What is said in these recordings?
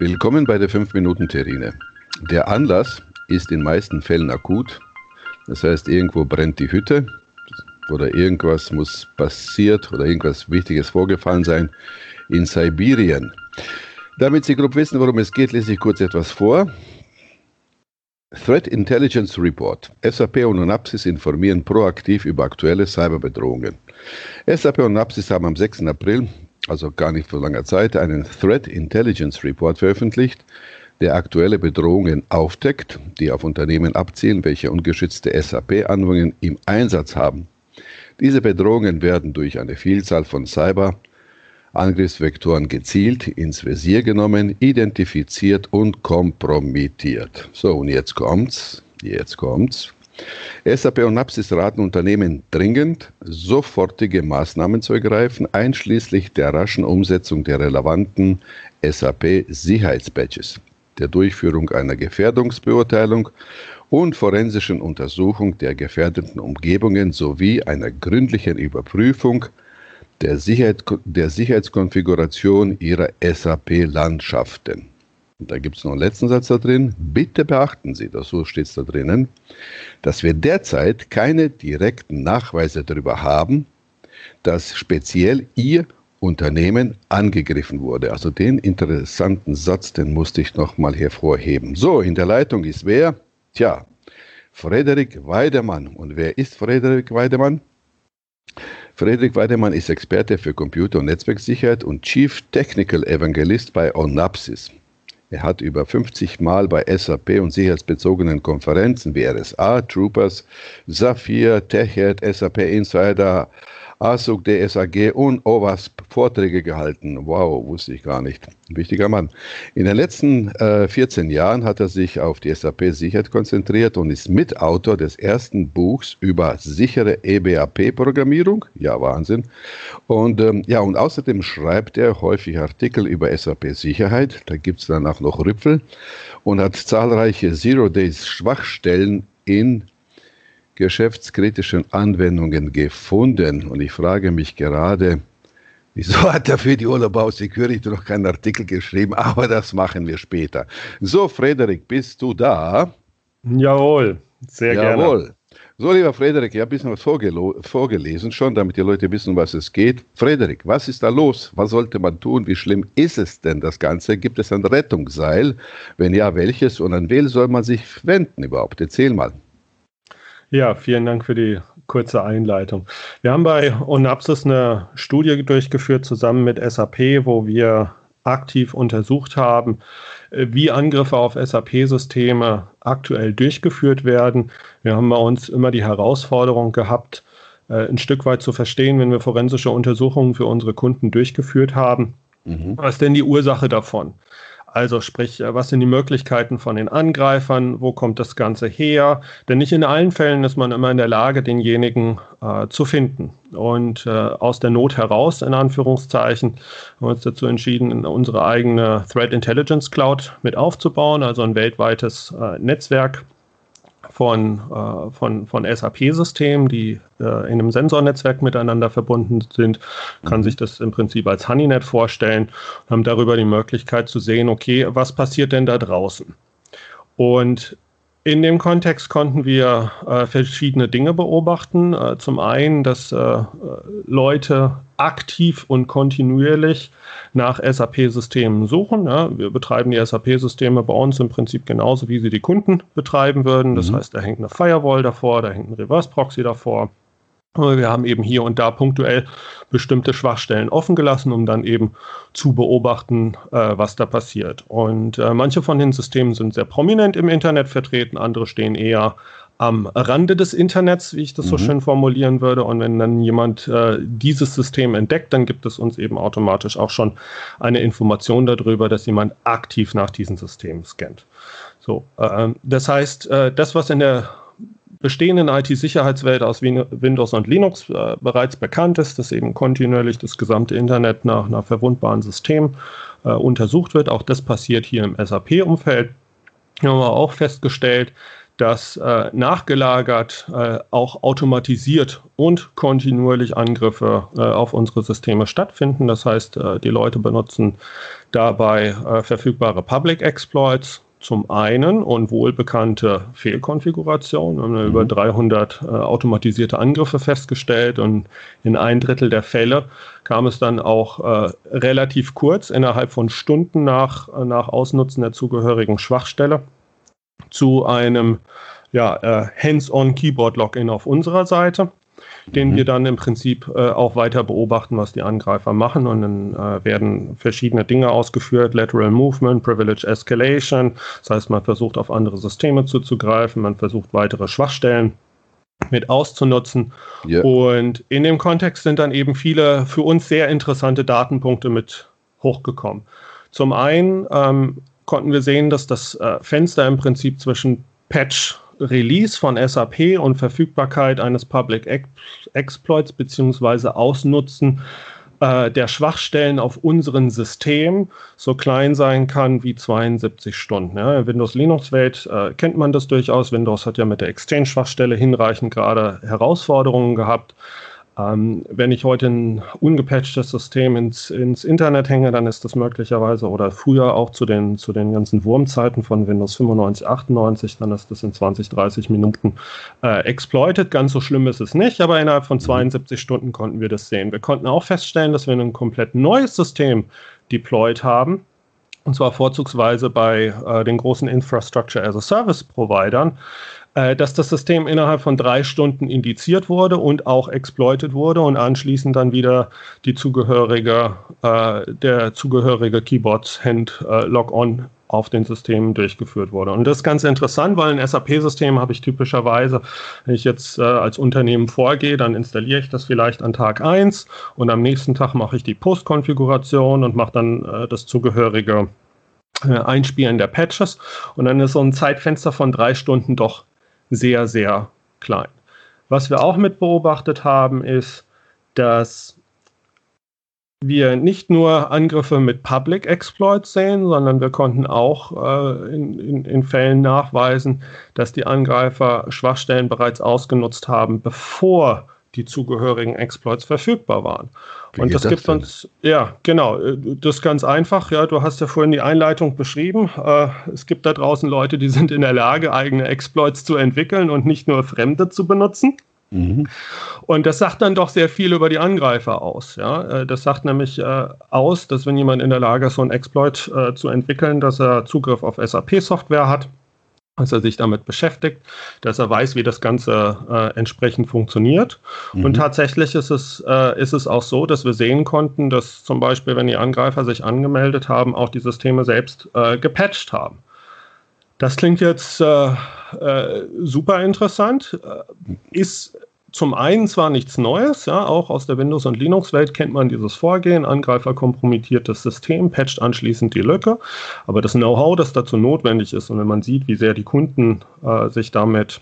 Willkommen bei der 5-Minuten-Terrine. Der Anlass ist in meisten Fällen akut. Das heißt, irgendwo brennt die Hütte oder irgendwas muss passiert oder irgendwas Wichtiges vorgefallen sein in Sibirien. Damit Sie grob wissen, worum es geht, lese ich kurz etwas vor. Threat Intelligence Report. SAP und Onapsis informieren proaktiv über aktuelle Cyberbedrohungen. SAP und Onapsis haben am 6. April also gar nicht vor langer Zeit, einen Threat Intelligence Report veröffentlicht, der aktuelle Bedrohungen aufdeckt, die auf Unternehmen abzielen, welche ungeschützte SAP-Anwendungen im Einsatz haben. Diese Bedrohungen werden durch eine Vielzahl von Cyber-Angriffsvektoren gezielt ins Visier genommen, identifiziert und kompromittiert. So, und jetzt kommt's, jetzt kommt's. SAP und Napsis raten Unternehmen dringend, sofortige Maßnahmen zu ergreifen, einschließlich der raschen Umsetzung der relevanten SAP-Sicherheitsbatches, der Durchführung einer Gefährdungsbeurteilung und forensischen Untersuchung der gefährdeten Umgebungen sowie einer gründlichen Überprüfung der, Sicherheit, der Sicherheitskonfiguration ihrer SAP-Landschaften. Da gibt es noch einen letzten Satz da drin. Bitte beachten Sie, das so steht es da drinnen, dass wir derzeit keine direkten Nachweise darüber haben, dass speziell Ihr Unternehmen angegriffen wurde. Also den interessanten Satz, den musste ich nochmal hervorheben. So, in der Leitung ist wer? Tja, Frederik Weidemann. Und wer ist Frederik Weidemann? Frederik Weidemann ist Experte für Computer- und Netzwerksicherheit und Chief Technical Evangelist bei Onapsis. Er hat über 50 Mal bei SAP und sicherheitsbezogenen Konferenzen wie RSA, Troopers, Saphir, TechEd, SAP Insider, ASUG, DSAG und OWASP Vorträge gehalten. Wow, wusste ich gar nicht. wichtiger Mann. In den letzten äh, 14 Jahren hat er sich auf die SAP-Sicherheit konzentriert und ist Mitautor des ersten Buchs über sichere EBAP-Programmierung. Ja, Wahnsinn. Und ähm, ja, und außerdem schreibt er häufig Artikel über SAP-Sicherheit. Da gibt es danach noch Rüpfel und hat zahlreiche Zero-Days-Schwachstellen in geschäftskritischen Anwendungen gefunden. Und ich frage mich gerade, wieso hat er für die Urlaubau Security noch keinen Artikel geschrieben? Aber das machen wir später. So, Frederik, bist du da? Jawohl, sehr Jawohl. gerne. So, lieber Frederik, ich habe ein bisschen was vorgelesen schon, damit die Leute wissen, was es geht. Frederik, was ist da los? Was sollte man tun? Wie schlimm ist es denn, das Ganze? Gibt es ein Rettungsseil? Wenn ja, welches? Und an wen soll man sich wenden überhaupt? Erzähl mal. Ja, vielen Dank für die kurze Einleitung. Wir haben bei Onapsis eine Studie durchgeführt zusammen mit SAP, wo wir aktiv untersucht haben, äh, wie Angriffe auf SAP-Systeme aktuell durchgeführt werden. Wir haben bei uns immer die Herausforderung gehabt, äh, ein Stück weit zu verstehen, wenn wir forensische Untersuchungen für unsere Kunden durchgeführt haben. Mhm. Was ist denn die Ursache davon? Also sprich, äh, was sind die Möglichkeiten von den Angreifern? Wo kommt das Ganze her? Denn nicht in allen Fällen ist man immer in der Lage, denjenigen äh, zu finden. Und äh, aus der Not heraus, in Anführungszeichen, haben wir uns dazu entschieden, unsere eigene Threat Intelligence Cloud mit aufzubauen, also ein weltweites äh, Netzwerk von, äh, von, von SAP-Systemen, die äh, in einem Sensornetzwerk miteinander verbunden sind, kann mhm. sich das im Prinzip als Honeynet vorstellen haben darüber die Möglichkeit zu sehen, okay, was passiert denn da draußen? Und in dem Kontext konnten wir äh, verschiedene Dinge beobachten. Äh, zum einen, dass äh, Leute aktiv und kontinuierlich nach SAP-Systemen suchen. Ja. Wir betreiben die SAP-Systeme bei uns im Prinzip genauso, wie sie die Kunden betreiben würden. Das mhm. heißt, da hängt eine Firewall davor, da hängt ein Reverse-Proxy davor. Wir haben eben hier und da punktuell bestimmte Schwachstellen offen gelassen, um dann eben zu beobachten, äh, was da passiert. Und äh, manche von den Systemen sind sehr prominent im Internet vertreten, andere stehen eher am Rande des Internets, wie ich das mhm. so schön formulieren würde. Und wenn dann jemand äh, dieses System entdeckt, dann gibt es uns eben automatisch auch schon eine Information darüber, dass jemand aktiv nach diesen Systemen scannt. So, äh, das heißt, äh, das, was in der bestehenden IT-Sicherheitswelt aus Windows und Linux äh, bereits bekannt ist, dass eben kontinuierlich das gesamte Internet nach einer verwundbaren System äh, untersucht wird. Auch das passiert hier im SAP-Umfeld. Hier haben wir auch festgestellt, dass äh, nachgelagert äh, auch automatisiert und kontinuierlich Angriffe äh, auf unsere Systeme stattfinden. Das heißt, äh, die Leute benutzen dabei verfügbare Public Exploits zum einen und wohlbekannte Fehlkonfigurationen. Wir haben mhm. über 300 äh, automatisierte Angriffe festgestellt und in ein Drittel der Fälle kam es dann auch äh, relativ kurz, innerhalb von Stunden nach, nach Ausnutzen der zugehörigen Schwachstelle, zu einem ja, äh, Hands-on-Keyboard-Login auf unserer Seite den mhm. wir dann im Prinzip äh, auch weiter beobachten, was die Angreifer machen. Und dann äh, werden verschiedene Dinge ausgeführt, Lateral Movement, Privilege Escalation. Das heißt, man versucht auf andere Systeme zuzugreifen, man versucht weitere Schwachstellen mit auszunutzen. Yeah. Und in dem Kontext sind dann eben viele für uns sehr interessante Datenpunkte mit hochgekommen. Zum einen ähm, konnten wir sehen, dass das äh, Fenster im Prinzip zwischen Patch Release von SAP und Verfügbarkeit eines Public Exploits beziehungsweise Ausnutzen äh, der Schwachstellen auf unserem System so klein sein kann wie 72 Stunden. Ja, in Windows Linux Welt äh, kennt man das durchaus. Windows hat ja mit der Exchange Schwachstelle hinreichend gerade Herausforderungen gehabt. Ähm, wenn ich heute ein ungepatchtes System ins, ins Internet hänge, dann ist das möglicherweise oder früher auch zu den, zu den ganzen Wurmzeiten von Windows 95, 98, dann ist das in 20, 30 Minuten äh, exploited. Ganz so schlimm ist es nicht, aber innerhalb von 72 mhm. Stunden konnten wir das sehen. Wir konnten auch feststellen, dass wir ein komplett neues System deployed haben. Und zwar vorzugsweise bei äh, den großen Infrastructure as a Service Providern, äh, dass das System innerhalb von drei Stunden indiziert wurde und auch exploitet wurde und anschließend dann wieder die zugehörige, äh, der zugehörige Keyboard-Hand-Log-On äh, auf den Systemen durchgeführt wurde. Und das ist ganz interessant, weil ein SAP-System habe ich typischerweise, wenn ich jetzt äh, als Unternehmen vorgehe, dann installiere ich das vielleicht an Tag 1 und am nächsten Tag mache ich die Postkonfiguration und mache dann äh, das zugehörige äh, Einspielen der Patches. Und dann ist so ein Zeitfenster von drei Stunden doch sehr, sehr klein. Was wir auch mit beobachtet haben, ist, dass wir nicht nur Angriffe mit Public Exploits sehen, sondern wir konnten auch äh, in, in, in, Fällen nachweisen, dass die Angreifer Schwachstellen bereits ausgenutzt haben, bevor die zugehörigen Exploits verfügbar waren. Wie und das, das gibt denn? uns, ja, genau, das ist ganz einfach. Ja, du hast ja vorhin die Einleitung beschrieben. Äh, es gibt da draußen Leute, die sind in der Lage, eigene Exploits zu entwickeln und nicht nur fremde zu benutzen. Mhm. Und das sagt dann doch sehr viel über die Angreifer aus. Ja? Äh, das sagt nämlich äh, aus, dass wenn jemand in der Lage ist, so ein Exploit äh, zu entwickeln, dass er Zugriff auf SAP-Software hat, dass er sich damit beschäftigt, dass er weiß, wie das Ganze äh, entsprechend funktioniert. Mhm. Und tatsächlich ist es, äh, ist es auch so, dass wir sehen konnten, dass zum Beispiel, wenn die Angreifer sich angemeldet haben, auch die Systeme selbst äh, gepatcht haben. Das klingt jetzt äh, äh, super interessant, äh, ist zum einen zwar nichts Neues, ja, auch aus der Windows- und Linux-Welt kennt man dieses Vorgehen. Angreifer kompromittiert das System, patcht anschließend die Lücke. Aber das Know-how, das dazu notwendig ist, und wenn man sieht, wie sehr die Kunden äh, sich damit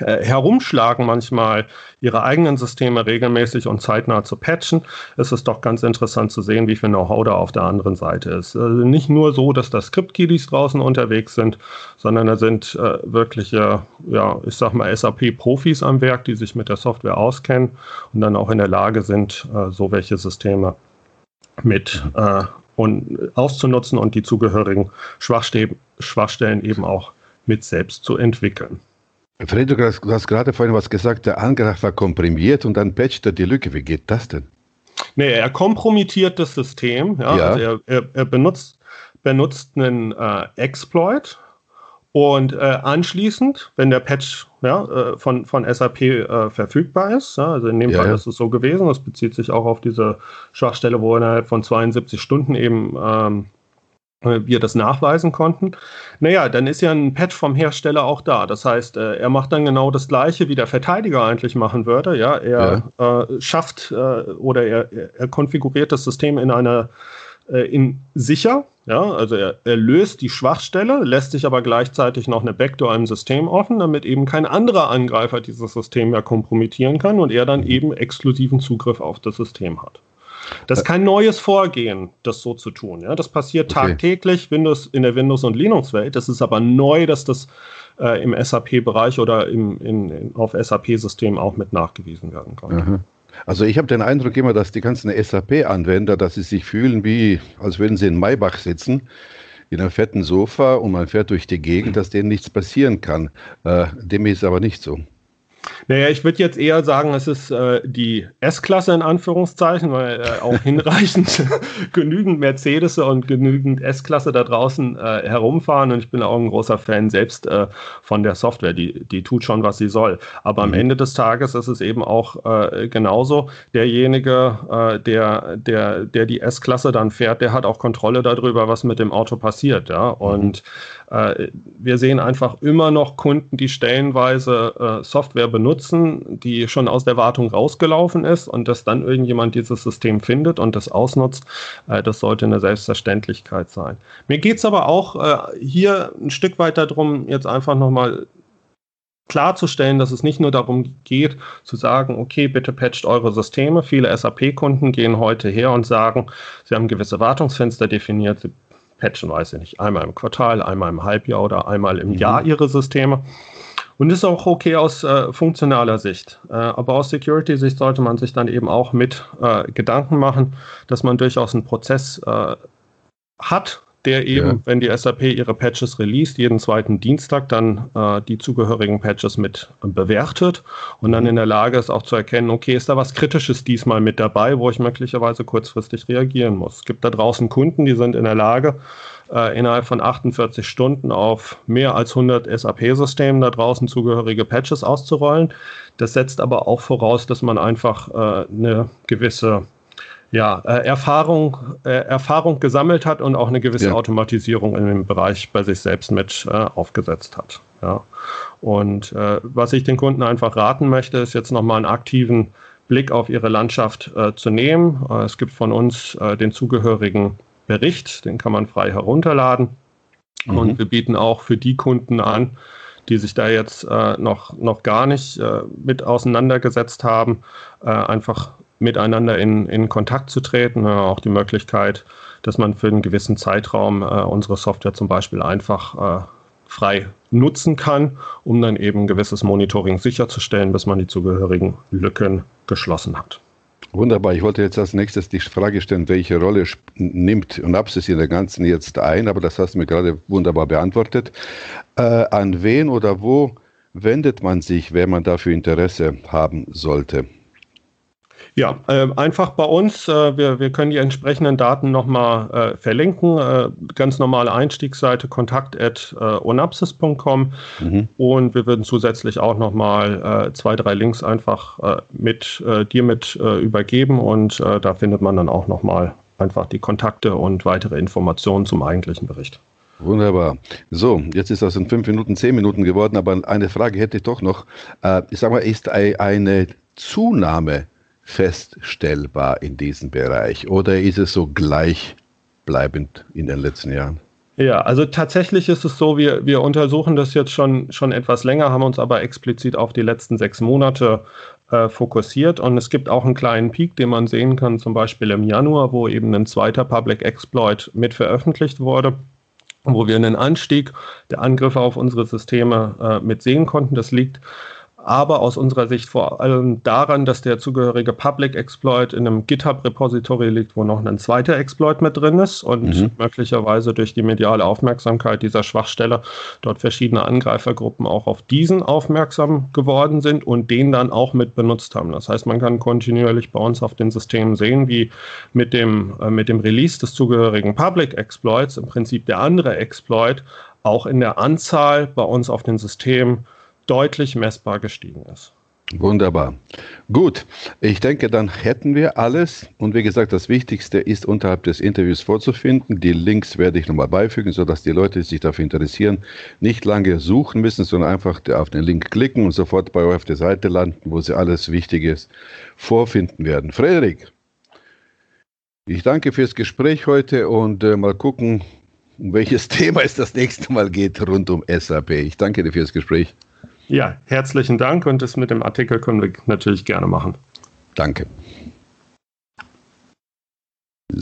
äh, herumschlagen, manchmal ihre eigenen Systeme regelmäßig und zeitnah zu patchen, ist es doch ganz interessant zu sehen, wie viel Know-how da auf der anderen Seite ist. Also nicht nur so, dass da Script-Kiddies draußen unterwegs sind, sondern da sind äh, wirkliche, ja, ich sag mal, SAP-Profis am Werk, die sich mit der Software auskennen und dann auch in der Lage sind, äh, so welche Systeme mit äh, und auszunutzen und die zugehörigen Schwachstellen eben auch mit selbst zu entwickeln. Fred, du hast gerade vorhin was gesagt, der Angreifer komprimiert und dann patcht er die Lücke. Wie geht das denn? Nee, er kompromittiert das System. Ja, ja. Also er, er, er, benutzt, benutzt einen äh, Exploit und äh, anschließend, wenn der Patch ja, äh, von, von SAP äh, verfügbar ist, ja, also in dem Fall ist es so gewesen, das bezieht sich auch auf diese Schwachstelle, wo innerhalb von 72 Stunden eben ähm, äh, wir das nachweisen konnten. Naja, dann ist ja ein Patch vom Hersteller auch da. Das heißt, äh, er macht dann genau das Gleiche, wie der Verteidiger eigentlich machen würde. Ja, er ja. Äh, schafft äh, oder er, er, konfiguriert das System in einer äh, in sicher. Ja, also er, er, löst die Schwachstelle, lässt sich aber gleichzeitig noch eine Backdoor im System offen, damit eben kein anderer Angreifer dieses System mehr kompromittieren kann und er dann eben exklusiven Zugriff auf das System hat. Das ist kein neues Vorgehen, das so zu tun. Ja? Das passiert okay. tagtäglich Windows, in der Windows- und Linux-Welt. Das ist aber neu, dass das äh, im SAP-Bereich oder im, in, in, auf SAP-Systemen auch mit nachgewiesen werden kann. Aha. Also ich habe den Eindruck immer, dass die ganzen SAP-Anwender, dass sie sich fühlen wie, als würden sie in Maybach sitzen, in einem fetten Sofa und man fährt durch die Gegend, dass denen nichts passieren kann. Äh, dem ist aber nicht so. Naja, ich würde jetzt eher sagen, es ist äh, die S-Klasse in Anführungszeichen, weil äh, auch hinreichend genügend Mercedes und genügend S-Klasse da draußen äh, herumfahren. Und ich bin auch ein großer Fan selbst äh, von der Software. Die, die tut schon, was sie soll. Aber mhm. am Ende des Tages ist es eben auch äh, genauso. Derjenige, äh, der, der, der die S-Klasse dann fährt, der hat auch Kontrolle darüber, was mit dem Auto passiert. Ja? Und mhm. Wir sehen einfach immer noch Kunden, die stellenweise Software benutzen, die schon aus der Wartung rausgelaufen ist und dass dann irgendjemand dieses System findet und das ausnutzt, äh, das sollte eine Selbstverständlichkeit sein. Mir geht es aber auch äh, hier ein Stück weit darum, jetzt einfach nochmal klarzustellen, dass es nicht nur darum geht, zu sagen, okay, bitte patcht eure Systeme. Viele SAP-Kunden gehen heute her und sagen, sie haben gewisse Wartungsfenster definiert, sie patchen, weiß ich nicht, einmal im Quartal, einmal im Halbjahr oder einmal im mhm. Jahr ihre Systeme. Und ist auch okay aus äh, funktionaler Sicht. Äh, aber aus Security-Sicht sollte man sich dann eben auch mit äh, Gedanken machen, dass man durchaus einen Prozess äh, hat, der eben, ja. wenn die SAP ihre Patches released, jeden zweiten Dienstag dann äh, die zugehörigen Patches mit bewertet und dann mhm. in der Lage ist auch zu erkennen, okay, ist da was Kritisches diesmal mit dabei, wo ich möglicherweise kurzfristig reagieren muss. Es gibt da draußen Kunden, die sind in der Lage, äh, innerhalb von 48 Stunden auf mehr als 100 SAP-Systemen da draußen zugehörige Patches auszurollen. Das setzt aber auch voraus, dass man einfach äh, eine gewisse ja, äh, Erfahrung, äh, Erfahrung gesammelt hat und auch eine gewisse ja. Automatisierung in dem Bereich bei sich selbst mit äh, aufgesetzt hat. Ja. Und was ich den Kunden einfach raten möchte, ist jetzt nochmal einen aktiven Blick auf ihre Landschaft zu nehmen. Es gibt von uns den zugehörigen Bericht, den kann man frei herunterladen. Mhm. Und wir bieten auch für die Kunden an, die sich da jetzt äh, noch, noch gar nicht äh, mit auseinandergesetzt haben, äh, einfach miteinander in, in Kontakt zu treten. auch die Möglichkeit, dass man für einen gewissen Zeitraum äh, unsere Software zum Beispiel einfach äh, frei nutzen kann, um dann eben ein gewisses Monitoring sicherzustellen, bis man die zugehörigen Lücken geschlossen hat. Wunderbar. Ich wollte jetzt als nächstes die Frage stellen, welche Rolle nimmt Unapsis in der ganzen jetzt ein, aber das hast du mir gerade wunderbar beantwortet. Äh, an wen oder wo wendet man sich, wenn man dafür Interesse haben sollte? Ja, äh, einfach bei uns. Äh, wir, wir können die entsprechenden Daten nochmal äh, verlinken. Äh, ganz normale Einstiegsseite kontakt.onapsis.com äh, mhm. und wir würden zusätzlich auch nochmal äh, zwei, drei Links einfach äh, mit dir mit übergeben und da findet man dann auch nochmal einfach die Kontakte und weitere Informationen zum eigentlichen Bericht. Wunderbar. So, jetzt ist das in fünf Minuten, zehn Minuten geworden, aber eine Frage hätte ich doch noch. ich sag mal, ist eine Zunahme feststellbar in diesem Bereich oder ist es so gleichbleibend in den letzten Jahren? Ja, also tatsächlich ist es so, wir, wir untersuchen das jetzt schon, schon etwas länger, haben uns aber explizit auf die letzten sechs Monate äh, fokussiert und es gibt auch einen kleinen Peak, den man sehen kann, zum Beispiel im Januar, wo eben ein zweiter Public Exploit mit veröffentlicht wurde wo wir einen Anstieg der Angriffe auf unsere Systeme äh, mit sehen konnten. Das liegt aber aus unserer Sicht vor allem daran, dass der zugehörige Public Exploit in einem GitHub-Repository liegt, wo noch ein zweiter Exploit mit drin ist und mhm. möglicherweise durch die mediale Aufmerksamkeit dieser Schwachstelle dort verschiedene Angreifergruppen auch auf diesen aufmerksam geworden sind und den dann auch mit benutzt haben. Das heißt, man kann kontinuierlich bei uns auf den Systemen sehen, wie mit dem, äh, mit dem Release des zugehörigen Public Exploits im Prinzip der andere Exploit auch in der Anzahl bei uns auf den Systemen deutlich messbar gestiegen ist. Wunderbar. Gut, ich denke, dann hätten wir alles. Und wie gesagt, das Wichtigste ist unterhalb des Interviews vorzufinden. Die Links werde ich nochmal beifügen, sodass die Leute, die sich dafür interessieren, nicht lange suchen müssen, sondern einfach auf den Link klicken und sofort bei euch auf der Seite landen, wo sie alles Wichtiges vorfinden werden. Frederik, ich danke fürs Gespräch heute und äh, mal gucken, um welches Thema es das nächste Mal geht rund um SAP. Ich danke dir fürs Gespräch. Ja, herzlichen Dank und das mit dem Artikel können wir natürlich gerne machen. Danke.